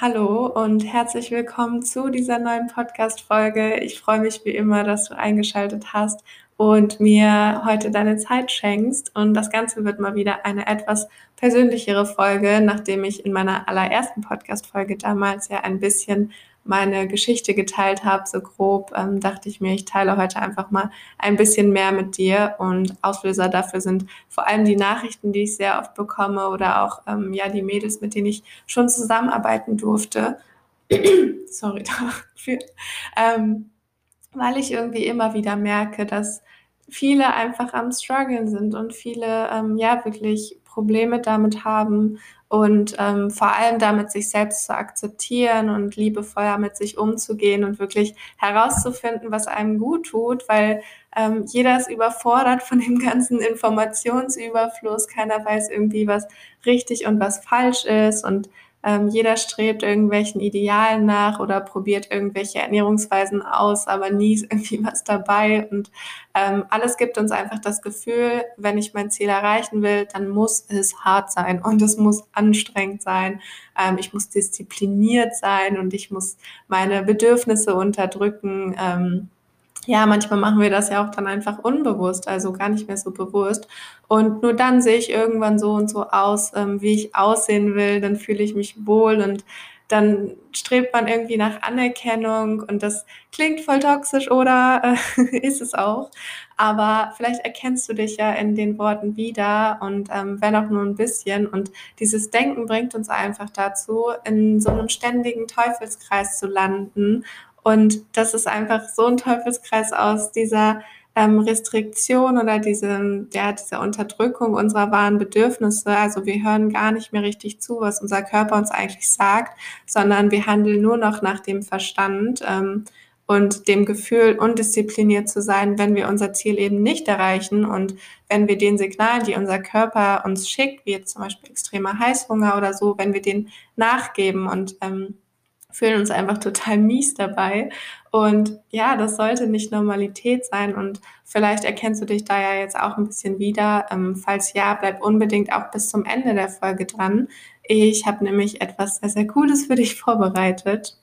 Hallo und herzlich willkommen zu dieser neuen Podcast-Folge. Ich freue mich wie immer, dass du eingeschaltet hast und mir heute deine Zeit schenkst. Und das Ganze wird mal wieder eine etwas persönlichere Folge, nachdem ich in meiner allerersten Podcast-Folge damals ja ein bisschen meine Geschichte geteilt habe, so grob, ähm, dachte ich mir, ich teile heute einfach mal ein bisschen mehr mit dir. Und Auslöser dafür sind vor allem die Nachrichten, die ich sehr oft bekomme oder auch ähm, ja die Mädels, mit denen ich schon zusammenarbeiten durfte. Sorry dafür. Ähm, weil ich irgendwie immer wieder merke, dass viele einfach am struggeln sind und viele ähm, ja wirklich Probleme damit haben und ähm, vor allem damit sich selbst zu akzeptieren und liebevoller mit sich umzugehen und wirklich herauszufinden, was einem gut tut, weil ähm, jeder ist überfordert von dem ganzen Informationsüberfluss, keiner weiß irgendwie, was richtig und was falsch ist. Und ähm, jeder strebt irgendwelchen Idealen nach oder probiert irgendwelche Ernährungsweisen aus, aber nie ist irgendwie was dabei. Und ähm, alles gibt uns einfach das Gefühl, wenn ich mein Ziel erreichen will, dann muss es hart sein und es muss anstrengend sein. Ähm, ich muss diszipliniert sein und ich muss meine Bedürfnisse unterdrücken. Ja, manchmal machen wir das ja auch dann einfach unbewusst, also gar nicht mehr so bewusst. Und nur dann sehe ich irgendwann so und so aus, ähm, wie ich aussehen will, dann fühle ich mich wohl und dann strebt man irgendwie nach Anerkennung und das klingt voll toxisch oder äh, ist es auch. Aber vielleicht erkennst du dich ja in den Worten wieder und ähm, wenn auch nur ein bisschen. Und dieses Denken bringt uns einfach dazu, in so einem ständigen Teufelskreis zu landen und das ist einfach so ein Teufelskreis aus dieser ähm, Restriktion oder diese, ja, dieser Unterdrückung unserer wahren Bedürfnisse. Also wir hören gar nicht mehr richtig zu, was unser Körper uns eigentlich sagt, sondern wir handeln nur noch nach dem Verstand. Ähm, und dem Gefühl, undiszipliniert zu sein, wenn wir unser Ziel eben nicht erreichen und wenn wir den Signalen, die unser Körper uns schickt, wie jetzt zum Beispiel extremer Heißhunger oder so, wenn wir den nachgeben und ähm, fühlen uns einfach total mies dabei. Und ja, das sollte nicht Normalität sein. Und vielleicht erkennst du dich da ja jetzt auch ein bisschen wieder. Ähm, falls ja, bleib unbedingt auch bis zum Ende der Folge dran. Ich habe nämlich etwas sehr, sehr Cooles für dich vorbereitet.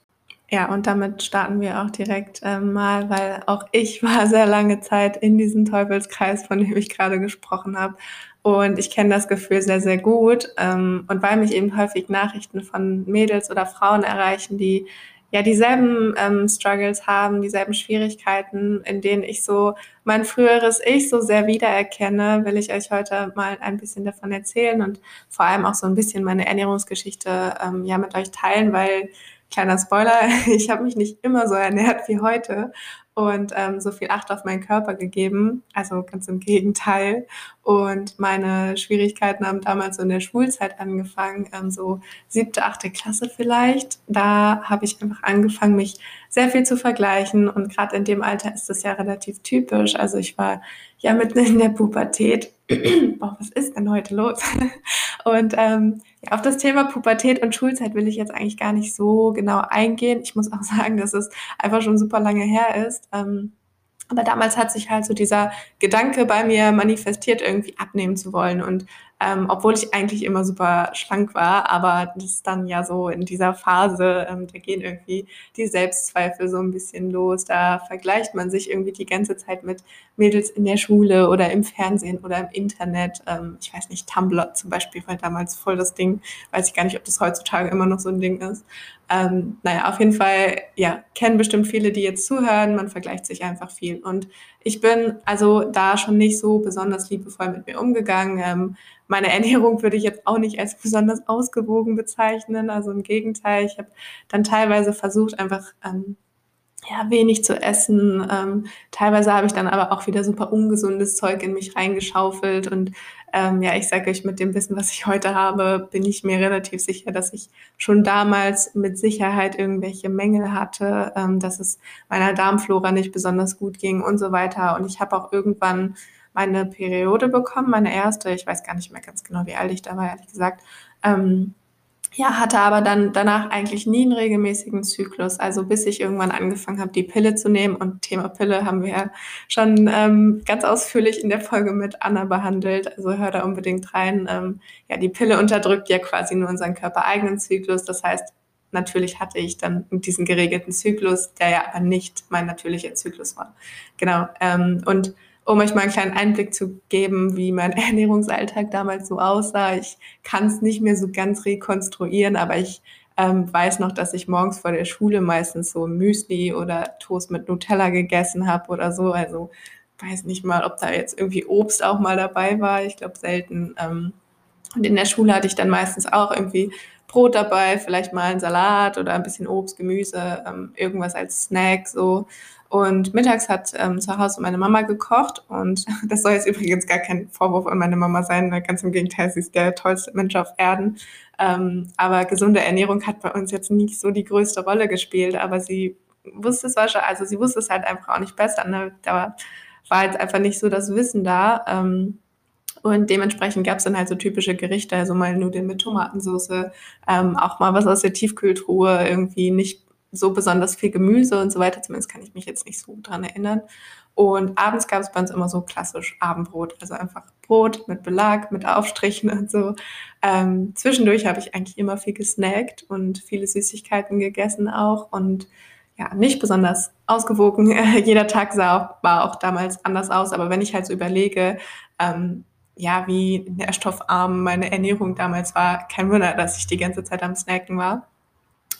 Ja, und damit starten wir auch direkt äh, mal, weil auch ich war sehr lange Zeit in diesem Teufelskreis, von dem ich gerade gesprochen habe. Und ich kenne das Gefühl sehr, sehr gut. Ähm, und weil mich eben häufig Nachrichten von Mädels oder Frauen erreichen, die ja dieselben ähm, Struggles haben, dieselben Schwierigkeiten, in denen ich so mein früheres Ich so sehr wiedererkenne, will ich euch heute mal ein bisschen davon erzählen und vor allem auch so ein bisschen meine Ernährungsgeschichte ähm, ja mit euch teilen, weil kleiner Spoiler, ich habe mich nicht immer so ernährt wie heute und ähm, so viel Acht auf meinen Körper gegeben. Also ganz im Gegenteil. Und meine Schwierigkeiten haben damals so in der Schulzeit angefangen, ähm, so siebte, achte Klasse vielleicht. Da habe ich einfach angefangen, mich sehr viel zu vergleichen. Und gerade in dem Alter ist das ja relativ typisch. Also ich war ja mitten in der Pubertät. Boah, was ist denn heute los? und ähm, ja, auf das Thema Pubertät und Schulzeit will ich jetzt eigentlich gar nicht so genau eingehen. Ich muss auch sagen, dass es einfach schon super lange her ist. Ähm, aber damals hat sich halt so dieser Gedanke bei mir manifestiert, irgendwie abnehmen zu wollen. Und ähm, obwohl ich eigentlich immer super schlank war, aber das ist dann ja so in dieser Phase, ähm, da gehen irgendwie die Selbstzweifel so ein bisschen los. Da vergleicht man sich irgendwie die ganze Zeit mit Mädels in der Schule oder im Fernsehen oder im Internet. Ähm, ich weiß nicht, Tumblr zum Beispiel war damals voll das Ding. Weiß ich gar nicht, ob das heutzutage immer noch so ein Ding ist. Ähm, naja, auf jeden Fall, ja, kennen bestimmt viele, die jetzt zuhören. Man vergleicht sich einfach viel. Und ich bin also da schon nicht so besonders liebevoll mit mir umgegangen. Ähm, meine Ernährung würde ich jetzt auch nicht als besonders ausgewogen bezeichnen. Also im Gegenteil, ich habe dann teilweise versucht, einfach ähm, ja, wenig zu essen. Ähm, teilweise habe ich dann aber auch wieder super ungesundes Zeug in mich reingeschaufelt. Und ähm, ja, ich sage euch, mit dem Wissen, was ich heute habe, bin ich mir relativ sicher, dass ich schon damals mit Sicherheit irgendwelche Mängel hatte, ähm, dass es meiner Darmflora nicht besonders gut ging und so weiter. Und ich habe auch irgendwann meine Periode bekommen, meine erste. Ich weiß gar nicht mehr ganz genau, wie alt ich da war, ehrlich gesagt. Ähm, ja, hatte aber dann danach eigentlich nie einen regelmäßigen Zyklus. Also bis ich irgendwann angefangen habe, die Pille zu nehmen. Und Thema Pille haben wir ja schon ähm, ganz ausführlich in der Folge mit Anna behandelt. Also hör da unbedingt rein. Ähm, ja, die Pille unterdrückt ja quasi nur unseren körpereigenen Zyklus. Das heißt, natürlich hatte ich dann diesen geregelten Zyklus, der ja aber nicht mein natürlicher Zyklus war. Genau. Ähm, und um euch mal einen kleinen Einblick zu geben, wie mein Ernährungsalltag damals so aussah. Ich kann es nicht mehr so ganz rekonstruieren, aber ich ähm, weiß noch, dass ich morgens vor der Schule meistens so Müsli oder Toast mit Nutella gegessen habe oder so. Also weiß nicht mal, ob da jetzt irgendwie Obst auch mal dabei war. Ich glaube selten. Ähm, und in der Schule hatte ich dann meistens auch irgendwie Brot dabei, vielleicht mal ein Salat oder ein bisschen Obst, Gemüse, ähm, irgendwas als Snack so. Und mittags hat ähm, zu Hause meine Mama gekocht und das soll jetzt übrigens gar kein Vorwurf an meine Mama sein, ganz im Gegenteil, sie ist der tollste Mensch auf Erden. Ähm, aber gesunde Ernährung hat bei uns jetzt nicht so die größte Rolle gespielt, aber sie wusste es wahrscheinlich, also sie wusste es halt einfach auch nicht besser. Ne? Da war jetzt einfach nicht so das Wissen da. Ähm, und dementsprechend gab es dann halt so typische Gerichte, also mal Nudeln mit Tomatensauce, ähm, auch mal was aus der Tiefkühltruhe, irgendwie nicht so besonders viel Gemüse und so weiter. Zumindest kann ich mich jetzt nicht so dran erinnern. Und abends gab es bei uns immer so klassisch Abendbrot, also einfach Brot mit Belag, mit Aufstrichen und so. Ähm, zwischendurch habe ich eigentlich immer viel gesnackt und viele Süßigkeiten gegessen auch und ja, nicht besonders ausgewogen. Jeder Tag sah auch, war auch damals anders aus, aber wenn ich halt so überlege, ähm, ja, wie nährstoffarm meine Ernährung damals war, kein Wunder, dass ich die ganze Zeit am Snacken war.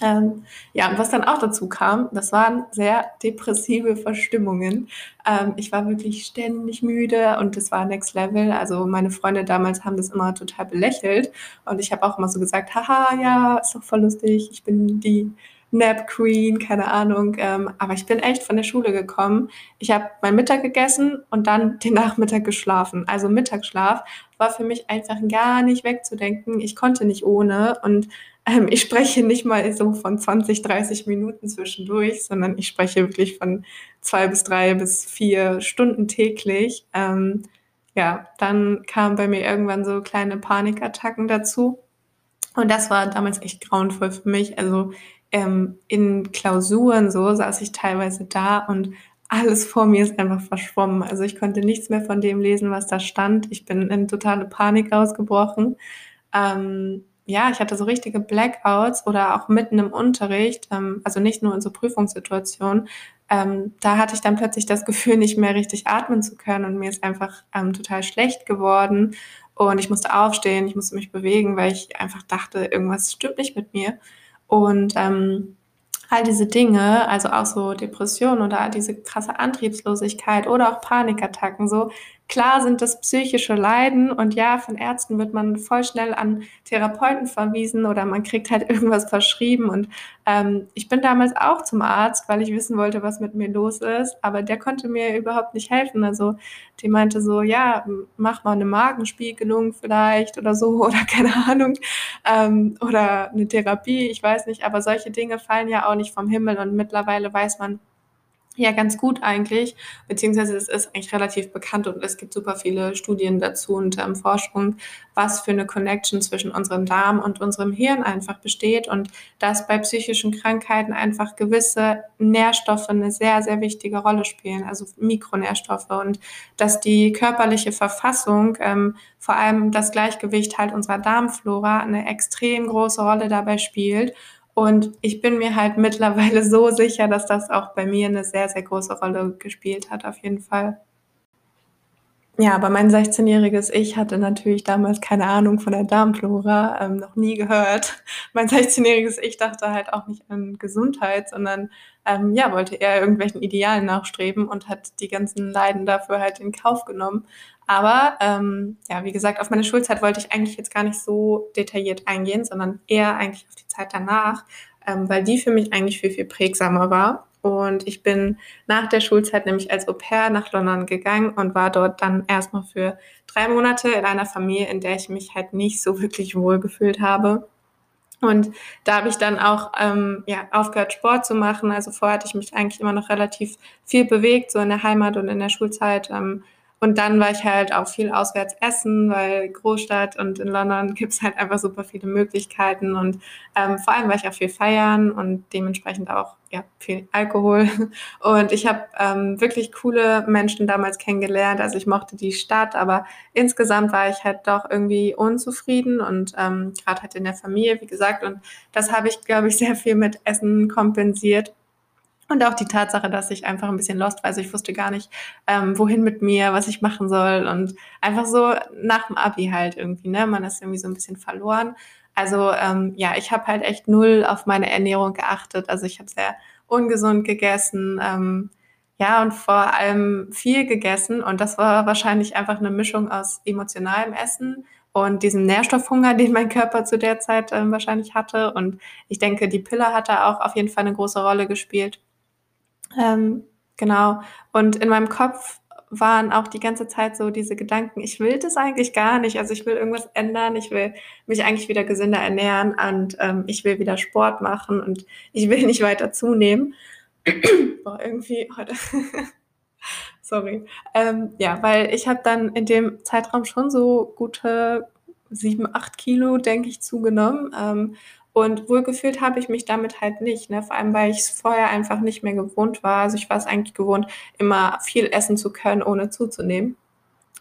Ähm, ja, und was dann auch dazu kam, das waren sehr depressive Verstimmungen. Ähm, ich war wirklich ständig müde und das war Next Level. Also meine Freunde damals haben das immer total belächelt und ich habe auch immer so gesagt, haha, ja, ist doch voll lustig, ich bin die Nap Queen, keine Ahnung. Ähm, aber ich bin echt von der Schule gekommen. Ich habe mein Mittag gegessen und dann den Nachmittag geschlafen. Also Mittagsschlaf war für mich einfach gar nicht wegzudenken. Ich konnte nicht ohne und ähm, ich spreche nicht mal so von 20, 30 Minuten zwischendurch, sondern ich spreche wirklich von zwei bis drei bis vier Stunden täglich. Ähm, ja, dann kamen bei mir irgendwann so kleine Panikattacken dazu. Und das war damals echt grauenvoll für mich. Also ähm, in Klausuren so saß ich teilweise da und alles vor mir ist einfach verschwommen. Also ich konnte nichts mehr von dem lesen, was da stand. Ich bin in totale Panik ausgebrochen. Ähm, ja, ich hatte so richtige Blackouts oder auch mitten im Unterricht, ähm, also nicht nur in so Prüfungssituationen. Ähm, da hatte ich dann plötzlich das Gefühl, nicht mehr richtig atmen zu können und mir ist einfach ähm, total schlecht geworden und ich musste aufstehen, ich musste mich bewegen, weil ich einfach dachte, irgendwas stimmt nicht mit mir. Und ähm, all diese Dinge, also auch so Depressionen oder diese krasse Antriebslosigkeit oder auch Panikattacken, so Klar sind das psychische Leiden und ja, von Ärzten wird man voll schnell an Therapeuten verwiesen oder man kriegt halt irgendwas verschrieben. Und ähm, ich bin damals auch zum Arzt, weil ich wissen wollte, was mit mir los ist, aber der konnte mir überhaupt nicht helfen. Also die meinte so, ja, mach mal eine Magenspiegelung vielleicht oder so oder keine Ahnung ähm, oder eine Therapie, ich weiß nicht, aber solche Dinge fallen ja auch nicht vom Himmel und mittlerweile weiß man, ja, ganz gut eigentlich, beziehungsweise es ist eigentlich relativ bekannt und es gibt super viele Studien dazu und ähm, Forschung, was für eine Connection zwischen unserem Darm und unserem Hirn einfach besteht und dass bei psychischen Krankheiten einfach gewisse Nährstoffe eine sehr, sehr wichtige Rolle spielen, also Mikronährstoffe und dass die körperliche Verfassung, ähm, vor allem das Gleichgewicht halt unserer Darmflora eine extrem große Rolle dabei spielt und ich bin mir halt mittlerweile so sicher, dass das auch bei mir eine sehr, sehr große Rolle gespielt hat, auf jeden Fall. Ja, aber mein 16-jähriges Ich hatte natürlich damals keine Ahnung von der Darmflora, ähm, noch nie gehört. Mein 16-jähriges Ich dachte halt auch nicht an Gesundheit, sondern ähm, ja, wollte eher irgendwelchen Idealen nachstreben und hat die ganzen Leiden dafür halt in Kauf genommen. Aber ähm, ja, wie gesagt, auf meine Schulzeit wollte ich eigentlich jetzt gar nicht so detailliert eingehen, sondern eher eigentlich auf die Zeit danach, ähm, weil die für mich eigentlich viel, viel prägsamer war. Und ich bin nach der Schulzeit nämlich als Au pair nach London gegangen und war dort dann erstmal für drei Monate in einer Familie, in der ich mich halt nicht so wirklich wohl gefühlt habe. Und da habe ich dann auch ähm, ja, aufgehört, Sport zu machen. Also vorher hatte ich mich eigentlich immer noch relativ viel bewegt, so in der Heimat und in der Schulzeit. Ähm, Und dann war ich halt auch viel auswärts essen, weil Großstadt und in London gibt es halt einfach super viele Möglichkeiten. Und ähm, vor allem war ich auch viel feiern und dementsprechend auch ja, viel Alkohol. Und ich habe ähm, wirklich coole Menschen damals kennengelernt. Also ich mochte die Stadt, aber insgesamt war ich halt doch irgendwie unzufrieden und ähm, gerade halt in der Familie, wie gesagt. Und das habe ich, glaube ich, sehr viel mit Essen kompensiert. Und auch die Tatsache, dass ich einfach ein bisschen lost war. Also ich wusste gar nicht, ähm, wohin mit mir, was ich machen soll. Und einfach so nach dem Abi halt irgendwie, ne? Man ist irgendwie so ein bisschen verloren. Also ähm, ja, ich habe halt echt null auf meine Ernährung geachtet. Also ich habe sehr ungesund gegessen. Ähm, ja, und vor allem viel gegessen. Und das war wahrscheinlich einfach eine Mischung aus emotionalem Essen und diesem Nährstoffhunger, den mein Körper zu der Zeit ähm, wahrscheinlich hatte. Und ich denke, die Pille hat da auch auf jeden Fall eine große Rolle gespielt. Ähm, genau. Und in meinem Kopf waren auch die ganze Zeit so diese Gedanken, ich will das eigentlich gar nicht. Also ich will irgendwas ändern, ich will mich eigentlich wieder gesünder ernähren und ähm, ich will wieder Sport machen und ich will nicht weiter zunehmen. Boah, irgendwie heute. Sorry. Ähm, ja, weil ich habe dann in dem Zeitraum schon so gute sieben, acht Kilo, denke ich, zugenommen. Ähm, und wohlgefühlt habe ich mich damit halt nicht, ne? vor allem weil ich es vorher einfach nicht mehr gewohnt war. Also ich war es eigentlich gewohnt, immer viel essen zu können, ohne zuzunehmen.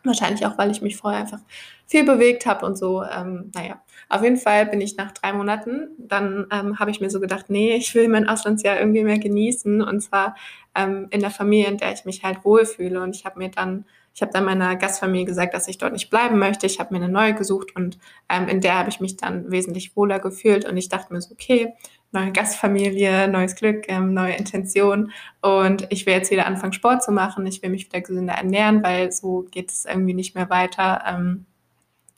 Wahrscheinlich auch, weil ich mich vorher einfach viel bewegt habe und so. Ähm, naja, auf jeden Fall bin ich nach drei Monaten, dann ähm, habe ich mir so gedacht, nee, ich will mein Auslandsjahr irgendwie mehr genießen und zwar ähm, in der Familie, in der ich mich halt wohlfühle. Und ich habe mir dann ich habe dann meiner Gastfamilie gesagt, dass ich dort nicht bleiben möchte. Ich habe mir eine neue gesucht und ähm, in der habe ich mich dann wesentlich wohler gefühlt. Und ich dachte mir so, okay, neue Gastfamilie, neues Glück, ähm, neue Intention. Und ich will jetzt wieder anfangen, Sport zu machen. Ich will mich wieder gesünder ernähren, weil so geht es irgendwie nicht mehr weiter. Ähm,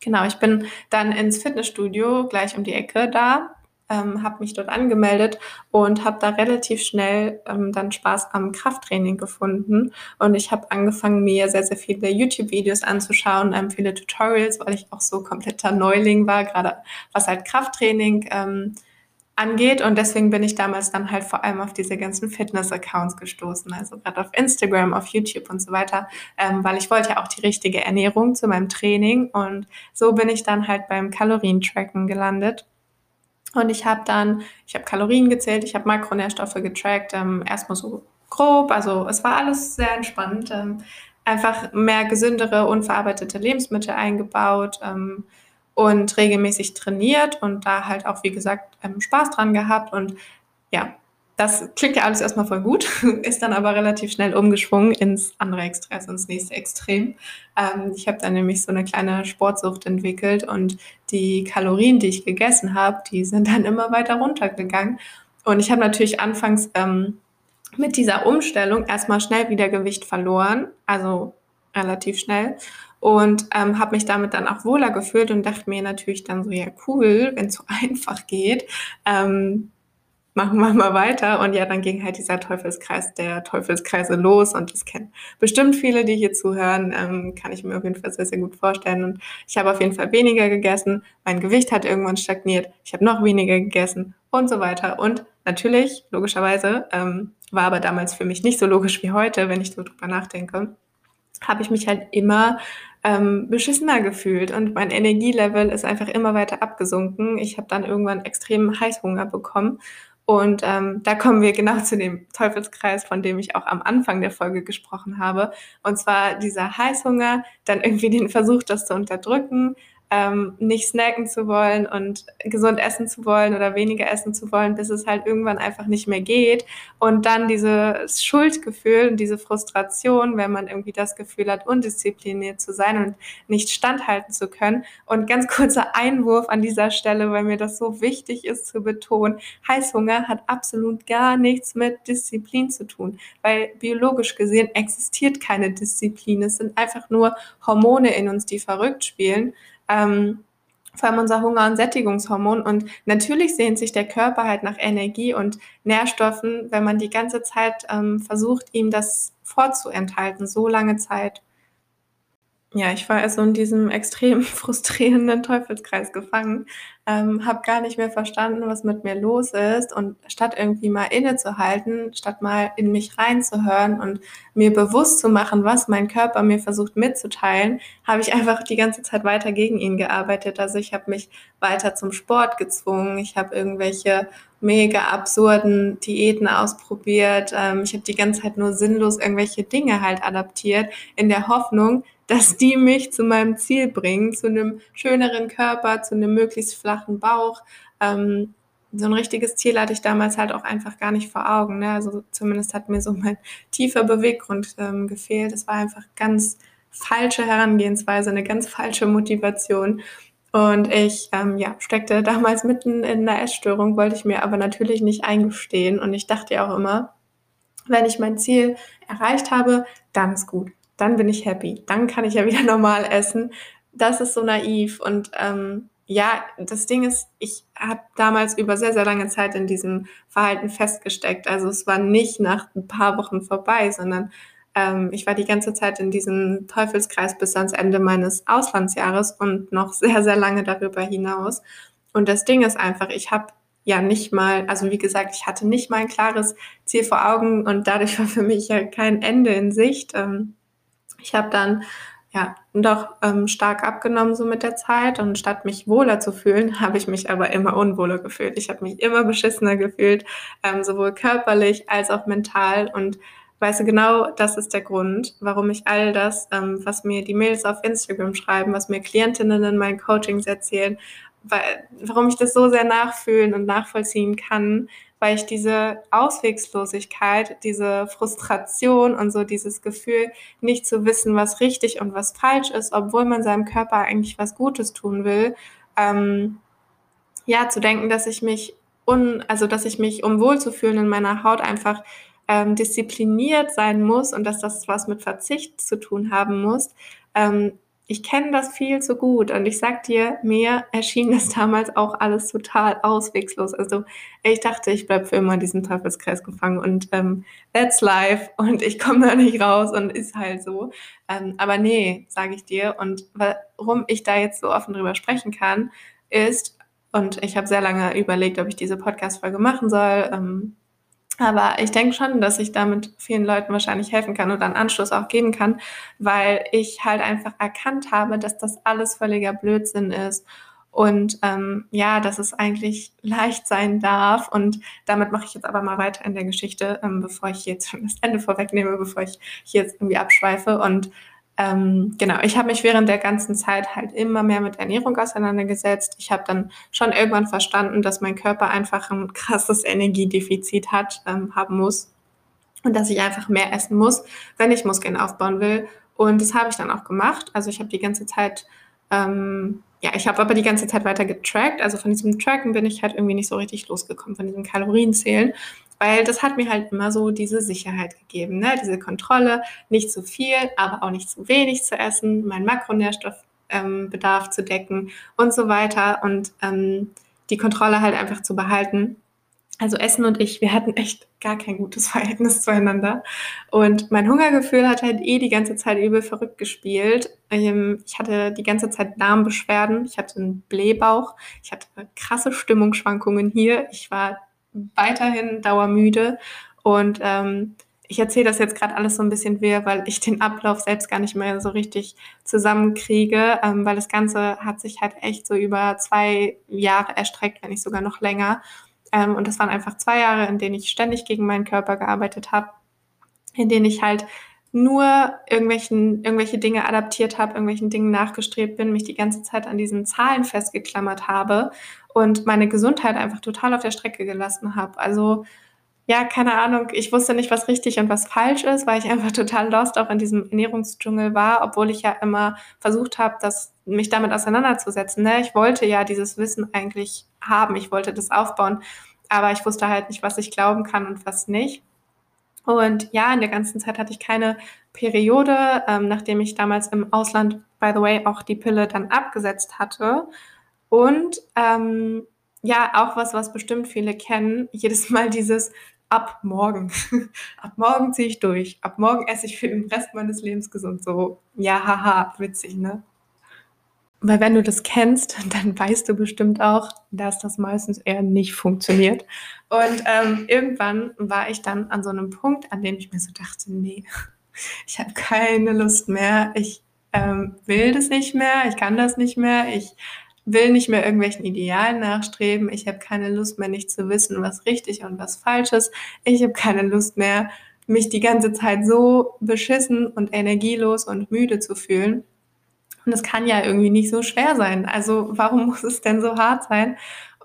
genau, ich bin dann ins Fitnessstudio gleich um die Ecke da ähm, habe mich dort angemeldet und habe da relativ schnell ähm, dann Spaß am Krafttraining gefunden. Und ich habe angefangen, mir sehr, sehr viele YouTube-Videos anzuschauen, ähm, viele Tutorials, weil ich auch so kompletter Neuling war, gerade was halt Krafttraining ähm, angeht. Und deswegen bin ich damals dann halt vor allem auf diese ganzen Fitness-Accounts gestoßen, also gerade auf Instagram, auf YouTube und so weiter, ähm, weil ich wollte ja auch die richtige Ernährung zu meinem Training. Und so bin ich dann halt beim Kalorientracken gelandet. Und ich habe dann, ich habe Kalorien gezählt, ich habe Makronährstoffe getrackt, ähm, erstmal so grob. Also es war alles sehr entspannt. Ähm, einfach mehr gesündere, unverarbeitete Lebensmittel eingebaut ähm, und regelmäßig trainiert und da halt auch, wie gesagt, ähm, Spaß dran gehabt. Und ja, das klingt ja alles erstmal voll gut, ist dann aber relativ schnell umgeschwungen ins andere Extrem, also ins nächste Extrem. Ähm, ich habe dann nämlich so eine kleine Sportsucht entwickelt und die Kalorien, die ich gegessen habe, die sind dann immer weiter runtergegangen. Und ich habe natürlich anfangs ähm, mit dieser Umstellung erstmal schnell wieder Gewicht verloren, also relativ schnell und ähm, habe mich damit dann auch wohler gefühlt und dachte mir natürlich dann so, ja cool, wenn es so einfach geht. Ähm, machen wir mal weiter. Und ja, dann ging halt dieser Teufelskreis der Teufelskreise los. Und das kennen bestimmt viele, die hier zuhören, ähm, kann ich mir auf jeden Fall sehr, sehr gut vorstellen. Und ich habe auf jeden Fall weniger gegessen. Mein Gewicht hat irgendwann stagniert. Ich habe noch weniger gegessen und so weiter. Und natürlich, logischerweise, ähm, war aber damals für mich nicht so logisch wie heute, wenn ich so drüber nachdenke, habe ich mich halt immer ähm, beschissener gefühlt und mein Energielevel ist einfach immer weiter abgesunken. Ich habe dann irgendwann extremen Heißhunger bekommen und ähm, da kommen wir genau zu dem Teufelskreis, von dem ich auch am Anfang der Folge gesprochen habe. Und zwar dieser Heißhunger, dann irgendwie den Versuch, das zu unterdrücken, ähm, nicht snacken zu wollen und gesund essen zu wollen oder weniger essen zu wollen, bis es halt irgendwann einfach nicht mehr geht. Und dann dieses Schuldgefühl und diese Frustration, wenn man irgendwie das Gefühl hat, undiszipliniert zu sein und nicht standhalten zu können. Und ganz kurzer Einwurf an dieser Stelle, weil mir das so wichtig ist zu betonen, Heißhunger hat absolut gar nichts mit Disziplin zu tun, weil biologisch gesehen existiert keine Disziplin. Es sind einfach nur Hormone in uns, die verrückt spielen. Ähm, vor allem unser Hunger- und Sättigungshormon. Und natürlich sehnt sich der Körper halt nach Energie und Nährstoffen, wenn man die ganze Zeit ähm, versucht, ihm das vorzuenthalten, so lange Zeit. Ja, ich war also in diesem extrem frustrierenden Teufelskreis gefangen, ähm, habe gar nicht mehr verstanden, was mit mir los ist. Und statt irgendwie mal innezuhalten, statt mal in mich reinzuhören und mir bewusst zu machen, was mein Körper mir versucht mitzuteilen, habe ich einfach die ganze Zeit weiter gegen ihn gearbeitet. Also ich habe mich weiter zum Sport gezwungen, ich habe irgendwelche mega absurden Diäten ausprobiert, ähm, ich habe die ganze Zeit nur sinnlos irgendwelche Dinge halt adaptiert, in der Hoffnung, dass die mich zu meinem Ziel bringen, zu einem schöneren Körper, zu einem möglichst flachen Bauch. Ähm, so ein richtiges Ziel hatte ich damals halt auch einfach gar nicht vor Augen. Ne? Also zumindest hat mir so mein tiefer Beweggrund ähm, gefehlt. Es war einfach ganz falsche Herangehensweise, eine ganz falsche Motivation. Und ich ähm, ja, steckte damals mitten in einer Essstörung, wollte ich mir aber natürlich nicht eingestehen. Und ich dachte ja auch immer, wenn ich mein Ziel erreicht habe, dann ist gut dann bin ich happy. Dann kann ich ja wieder normal essen. Das ist so naiv. Und ähm, ja, das Ding ist, ich habe damals über sehr, sehr lange Zeit in diesem Verhalten festgesteckt. Also es war nicht nach ein paar Wochen vorbei, sondern ähm, ich war die ganze Zeit in diesem Teufelskreis bis ans Ende meines Auslandsjahres und noch sehr, sehr lange darüber hinaus. Und das Ding ist einfach, ich habe ja nicht mal, also wie gesagt, ich hatte nicht mal ein klares Ziel vor Augen und dadurch war für mich ja kein Ende in Sicht. Ähm, ich habe dann ja doch ähm, stark abgenommen so mit der Zeit und statt mich wohler zu fühlen, habe ich mich aber immer unwohler gefühlt. Ich habe mich immer beschissener gefühlt, ähm, sowohl körperlich als auch mental und weißt du genau, das ist der Grund, warum ich all das, ähm, was mir die Mails auf Instagram schreiben, was mir Klientinnen in meinen Coachings erzählen, weil, warum ich das so sehr nachfühlen und nachvollziehen kann, weil ich diese Auswegslosigkeit, diese Frustration und so dieses Gefühl, nicht zu wissen, was richtig und was falsch ist, obwohl man seinem Körper eigentlich was Gutes tun will, ähm, ja, zu denken, dass ich mich un, also dass ich mich, um wohlzufühlen in meiner Haut, einfach ähm, diszipliniert sein muss und dass das was mit Verzicht zu tun haben muss, ähm, ich kenne das viel zu gut und ich sag dir, mir erschien das damals auch alles total auswegslos. Also ich dachte, ich bleibe für immer in diesem Teufelskreis gefangen und ähm, that's life und ich komme da nicht raus und ist halt so. Ähm, aber nee, sage ich dir. Und warum ich da jetzt so offen drüber sprechen kann, ist, und ich habe sehr lange überlegt, ob ich diese Podcast-Folge machen soll. Ähm, aber ich denke schon, dass ich damit vielen Leuten wahrscheinlich helfen kann und einen Anschluss auch geben kann, weil ich halt einfach erkannt habe, dass das alles völliger Blödsinn ist und ähm, ja, dass es eigentlich leicht sein darf. Und damit mache ich jetzt aber mal weiter in der Geschichte, ähm, bevor ich jetzt schon das Ende vorwegnehme, bevor ich hier jetzt irgendwie abschweife. Und ähm, genau, ich habe mich während der ganzen Zeit halt immer mehr mit Ernährung auseinandergesetzt. Ich habe dann schon irgendwann verstanden, dass mein Körper einfach ein krasses Energiedefizit hat, ähm, haben muss und dass ich einfach mehr essen muss, wenn ich Muskeln aufbauen will. Und das habe ich dann auch gemacht. Also ich habe die ganze Zeit, ähm, ja, ich habe aber die ganze Zeit weiter getrackt. Also von diesem Tracken bin ich halt irgendwie nicht so richtig losgekommen, von diesem Kalorienzählen weil das hat mir halt immer so diese Sicherheit gegeben, ne? diese Kontrolle, nicht zu viel, aber auch nicht zu wenig zu essen, mein Makronährstoffbedarf ähm, zu decken und so weiter und ähm, die Kontrolle halt einfach zu behalten. Also Essen und ich, wir hatten echt gar kein gutes Verhältnis zueinander. Und mein Hungergefühl hat halt eh die ganze Zeit übel verrückt gespielt. Ähm, ich hatte die ganze Zeit Darmbeschwerden, ich hatte einen Blähbauch, ich hatte krasse Stimmungsschwankungen hier. Ich war weiterhin dauermüde und ähm, ich erzähle das jetzt gerade alles so ein bisschen wehr, weil ich den Ablauf selbst gar nicht mehr so richtig zusammenkriege, ähm, weil das Ganze hat sich halt echt so über zwei Jahre erstreckt, wenn nicht sogar noch länger. Ähm, und das waren einfach zwei Jahre, in denen ich ständig gegen meinen Körper gearbeitet habe, in denen ich halt nur irgendwelchen, irgendwelche Dinge adaptiert habe, irgendwelchen Dingen nachgestrebt bin, mich die ganze Zeit an diesen Zahlen festgeklammert habe und meine Gesundheit einfach total auf der Strecke gelassen habe. Also ja, keine Ahnung, ich wusste nicht, was richtig und was falsch ist, weil ich einfach total lost auch in diesem Ernährungsdschungel war, obwohl ich ja immer versucht habe, das, mich damit auseinanderzusetzen. Ne? Ich wollte ja dieses Wissen eigentlich haben, ich wollte das aufbauen, aber ich wusste halt nicht, was ich glauben kann und was nicht. Und ja, in der ganzen Zeit hatte ich keine Periode, ähm, nachdem ich damals im Ausland, by the way, auch die Pille dann abgesetzt hatte. Und ähm, ja, auch was, was bestimmt viele kennen, jedes Mal dieses ab morgen. ab morgen ziehe ich durch. Ab morgen esse ich für den Rest meines Lebens gesund. So, ja, haha, witzig, ne? Weil wenn du das kennst, dann weißt du bestimmt auch, dass das meistens eher nicht funktioniert. Und ähm, irgendwann war ich dann an so einem Punkt, an dem ich mir so dachte, nee, ich habe keine Lust mehr, ich ähm, will das nicht mehr, ich kann das nicht mehr, ich will nicht mehr irgendwelchen Idealen nachstreben, ich habe keine Lust mehr, nicht zu wissen, was richtig und was falsch ist, ich habe keine Lust mehr, mich die ganze Zeit so beschissen und energielos und müde zu fühlen. Und es kann ja irgendwie nicht so schwer sein. Also warum muss es denn so hart sein?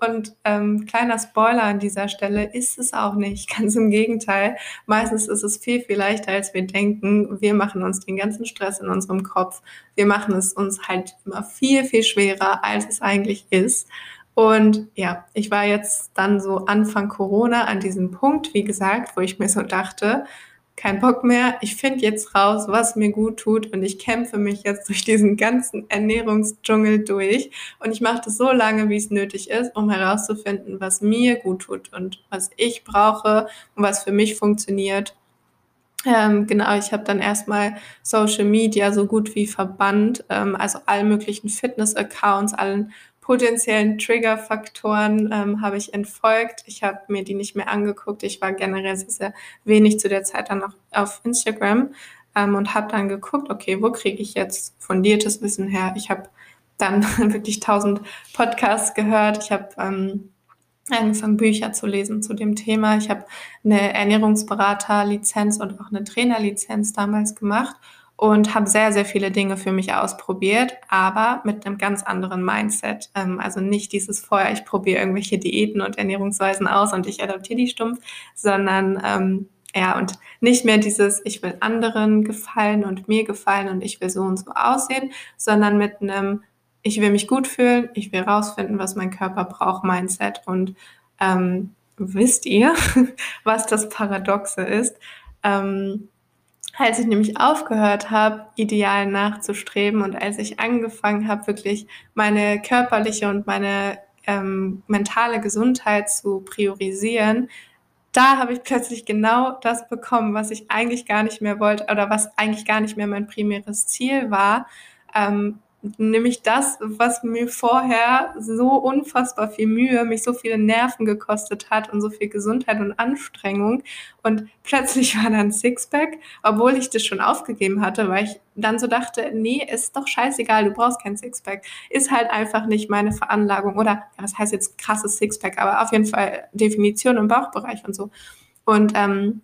Und ähm, kleiner Spoiler an dieser Stelle ist es auch nicht. Ganz im Gegenteil. Meistens ist es viel, viel leichter, als wir denken. Wir machen uns den ganzen Stress in unserem Kopf. Wir machen es uns halt immer viel, viel schwerer, als es eigentlich ist. Und ja, ich war jetzt dann so Anfang Corona an diesem Punkt, wie gesagt, wo ich mir so dachte, kein Bock mehr, ich finde jetzt raus, was mir gut tut und ich kämpfe mich jetzt durch diesen ganzen Ernährungsdschungel durch und ich mache das so lange, wie es nötig ist, um herauszufinden, was mir gut tut und was ich brauche und was für mich funktioniert. Ähm, genau, ich habe dann erstmal Social Media so gut wie verbannt, ähm, also allen möglichen Fitness-Accounts, allen potenziellen Triggerfaktoren ähm, habe ich entfolgt. Ich habe mir die nicht mehr angeguckt. Ich war generell sehr, sehr wenig zu der Zeit dann noch auf Instagram ähm, und habe dann geguckt, okay, wo kriege ich jetzt fundiertes Wissen her? Ich habe dann wirklich tausend Podcasts gehört. Ich habe ähm, angefangen, Bücher zu lesen zu dem Thema. Ich habe eine Ernährungsberater-Lizenz und auch eine Trainerlizenz damals gemacht und habe sehr, sehr viele Dinge für mich ausprobiert, aber mit einem ganz anderen Mindset. Ähm, also nicht dieses vorher, ich probiere irgendwelche Diäten und Ernährungsweisen aus und ich adaptiere die stumpf, sondern ähm, ja, und nicht mehr dieses, ich will anderen gefallen und mir gefallen und ich will so und so aussehen, sondern mit einem, ich will mich gut fühlen, ich will rausfinden, was mein Körper braucht, Mindset. Und ähm, wisst ihr, was das Paradoxe ist? Ähm, als ich nämlich aufgehört habe, ideal nachzustreben und als ich angefangen habe, wirklich meine körperliche und meine ähm, mentale Gesundheit zu priorisieren, da habe ich plötzlich genau das bekommen, was ich eigentlich gar nicht mehr wollte oder was eigentlich gar nicht mehr mein primäres Ziel war. Ähm, nämlich das, was mir vorher so unfassbar viel Mühe, mich so viele Nerven gekostet hat und so viel Gesundheit und Anstrengung. Und plötzlich war dann Sixpack, obwohl ich das schon aufgegeben hatte, weil ich dann so dachte, nee, ist doch scheißegal, du brauchst kein Sixpack. Ist halt einfach nicht meine Veranlagung oder, ja, was heißt jetzt krasses Sixpack, aber auf jeden Fall Definition im Bauchbereich und so. Und ähm,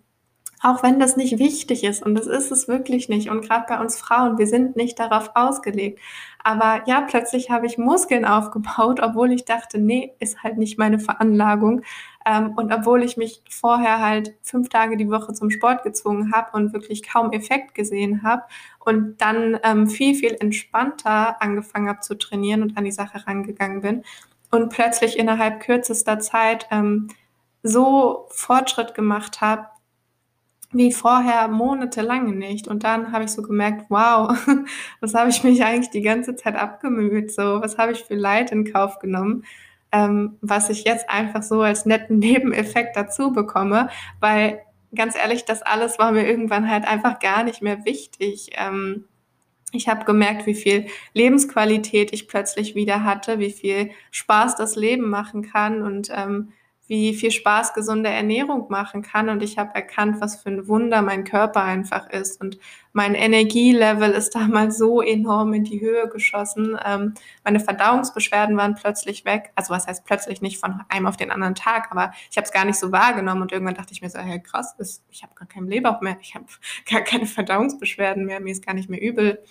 auch wenn das nicht wichtig ist und das ist es wirklich nicht. Und gerade bei uns Frauen, wir sind nicht darauf ausgelegt. Aber ja, plötzlich habe ich Muskeln aufgebaut, obwohl ich dachte, nee, ist halt nicht meine Veranlagung. Ähm, und obwohl ich mich vorher halt fünf Tage die Woche zum Sport gezwungen habe und wirklich kaum Effekt gesehen habe und dann ähm, viel, viel entspannter angefangen habe zu trainieren und an die Sache rangegangen bin und plötzlich innerhalb kürzester Zeit ähm, so Fortschritt gemacht habe, wie vorher monatelang nicht. Und dann habe ich so gemerkt, wow, was habe ich mich eigentlich die ganze Zeit abgemüht? So, was habe ich für Leid in Kauf genommen? Ähm, was ich jetzt einfach so als netten Nebeneffekt dazu bekomme, weil ganz ehrlich, das alles war mir irgendwann halt einfach gar nicht mehr wichtig. Ähm, ich habe gemerkt, wie viel Lebensqualität ich plötzlich wieder hatte, wie viel Spaß das Leben machen kann und ähm, wie viel Spaß gesunde Ernährung machen kann. Und ich habe erkannt, was für ein Wunder mein Körper einfach ist. Und mein Energielevel ist damals so enorm in die Höhe geschossen. Ähm, meine Verdauungsbeschwerden waren plötzlich weg. Also was heißt plötzlich nicht von einem auf den anderen Tag, aber ich habe es gar nicht so wahrgenommen. Und irgendwann dachte ich mir so, hey, krass, ich habe gar keinen Blähbauch mehr, ich habe gar keine Verdauungsbeschwerden mehr, mir ist gar nicht mehr übel.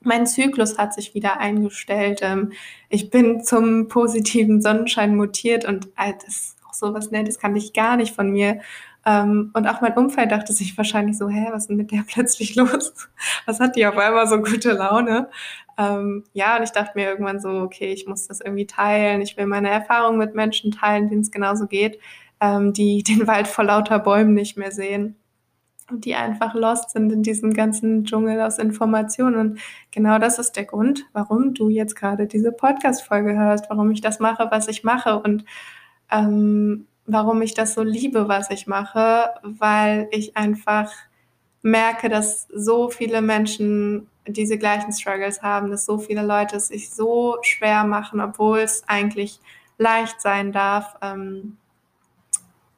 Mein Zyklus hat sich wieder eingestellt. Ähm, ich bin zum positiven Sonnenschein mutiert und das auch so was Nettes kann ich gar nicht von mir. Ähm, und auch mein Umfeld dachte sich wahrscheinlich so, hä, was ist denn mit der plötzlich los? Was hat die auf einmal so gute Laune? Ähm, ja, und ich dachte mir irgendwann so, okay, ich muss das irgendwie teilen. Ich will meine Erfahrungen mit Menschen teilen, denen es genauso geht, ähm, die den Wald vor lauter Bäumen nicht mehr sehen und die einfach lost sind in diesem ganzen Dschungel aus Informationen. Und genau das ist der Grund, warum du jetzt gerade diese Podcast-Folge hörst, warum ich das mache, was ich mache. Und ähm, warum ich das so liebe, was ich mache, weil ich einfach merke, dass so viele Menschen diese gleichen Struggles haben, dass so viele Leute es sich so schwer machen, obwohl es eigentlich leicht sein darf. Ähm,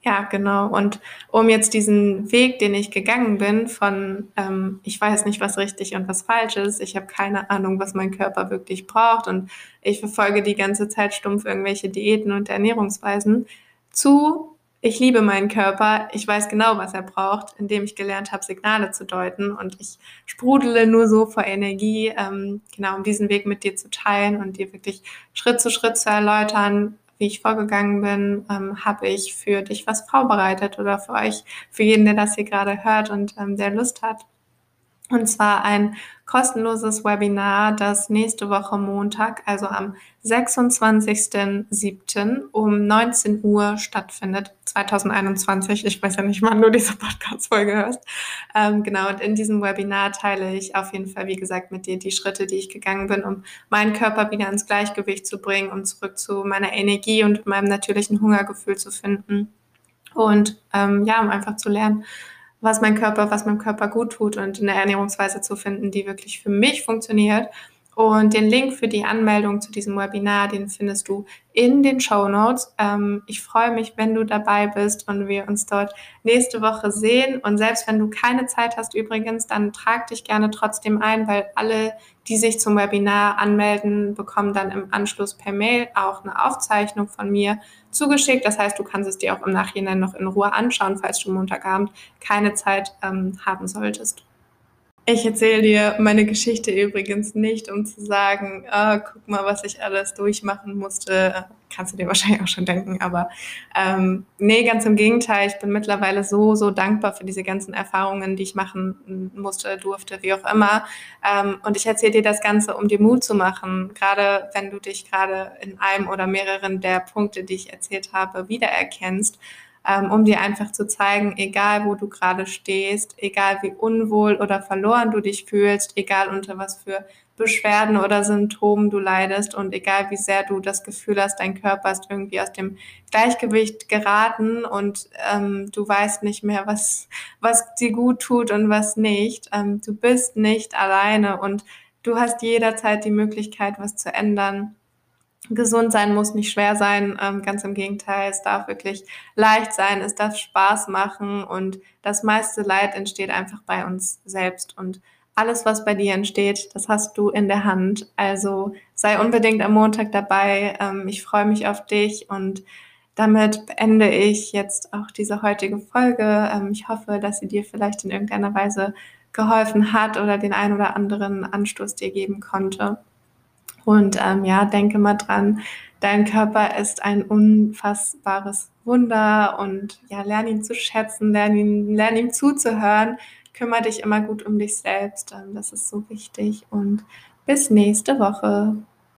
ja, genau. Und um jetzt diesen Weg, den ich gegangen bin, von ähm, ich weiß nicht, was richtig und was falsch ist, ich habe keine Ahnung, was mein Körper wirklich braucht und ich verfolge die ganze Zeit stumpf irgendwelche Diäten und Ernährungsweisen, zu ich liebe meinen Körper, ich weiß genau, was er braucht, indem ich gelernt habe, Signale zu deuten und ich sprudele nur so vor Energie, ähm, genau, um diesen Weg mit dir zu teilen und dir wirklich Schritt zu Schritt zu erläutern, wie ich vorgegangen bin, ähm, habe ich für dich was vorbereitet oder für euch, für jeden, der das hier gerade hört und ähm, der Lust hat. Und zwar ein kostenloses Webinar, das nächste Woche Montag, also am 26.07. um 19 Uhr stattfindet, 2021. Ich weiß ja nicht, wann du diese Podcast-Folge hörst. Ähm, genau, und in diesem Webinar teile ich auf jeden Fall, wie gesagt, mit dir die Schritte, die ich gegangen bin, um meinen Körper wieder ins Gleichgewicht zu bringen, um zurück zu meiner Energie und meinem natürlichen Hungergefühl zu finden. Und ähm, ja, um einfach zu lernen, was mein Körper, was meinem Körper gut tut und eine Ernährungsweise zu finden, die wirklich für mich funktioniert und den Link für die Anmeldung zu diesem Webinar, den findest du in den Show Notes. Ähm, ich freue mich, wenn du dabei bist und wir uns dort nächste Woche sehen. Und selbst wenn du keine Zeit hast übrigens, dann trag dich gerne trotzdem ein, weil alle, die sich zum Webinar anmelden, bekommen dann im Anschluss per Mail auch eine Aufzeichnung von mir zugeschickt. Das heißt, du kannst es dir auch im Nachhinein noch in Ruhe anschauen, falls du Montagabend keine Zeit ähm, haben solltest. Ich erzähle dir meine Geschichte übrigens nicht, um zu sagen, ah, guck mal, was ich alles durchmachen musste. Kannst du dir wahrscheinlich auch schon denken, aber ähm, nee, ganz im Gegenteil. Ich bin mittlerweile so, so dankbar für diese ganzen Erfahrungen, die ich machen musste, durfte, wie auch immer. Ähm, und ich erzähle dir das Ganze, um dir Mut zu machen, gerade wenn du dich gerade in einem oder mehreren der Punkte, die ich erzählt habe, wiedererkennst ähm, um dir einfach zu zeigen, egal wo du gerade stehst, egal wie unwohl oder verloren du dich fühlst, egal unter was für Beschwerden oder Symptomen du leidest und egal wie sehr du das Gefühl hast, dein Körper ist irgendwie aus dem Gleichgewicht geraten und ähm, du weißt nicht mehr, was, was dir gut tut und was nicht. Ähm, du bist nicht alleine und du hast jederzeit die Möglichkeit, was zu ändern gesund sein muss nicht schwer sein, ähm, ganz im Gegenteil, es darf wirklich leicht sein, es darf Spaß machen und das meiste Leid entsteht einfach bei uns selbst und alles, was bei dir entsteht, das hast du in der Hand. Also sei unbedingt am Montag dabei. Ähm, ich freue mich auf dich und damit beende ich jetzt auch diese heutige Folge. Ähm, ich hoffe, dass sie dir vielleicht in irgendeiner Weise geholfen hat oder den ein oder anderen Anstoß dir geben konnte. Und ähm, ja, denke mal dran, dein Körper ist ein unfassbares Wunder und ja, lern ihn zu schätzen, lern, ihn, lern ihm zuzuhören, kümmere dich immer gut um dich selbst, das ist so wichtig und bis nächste Woche.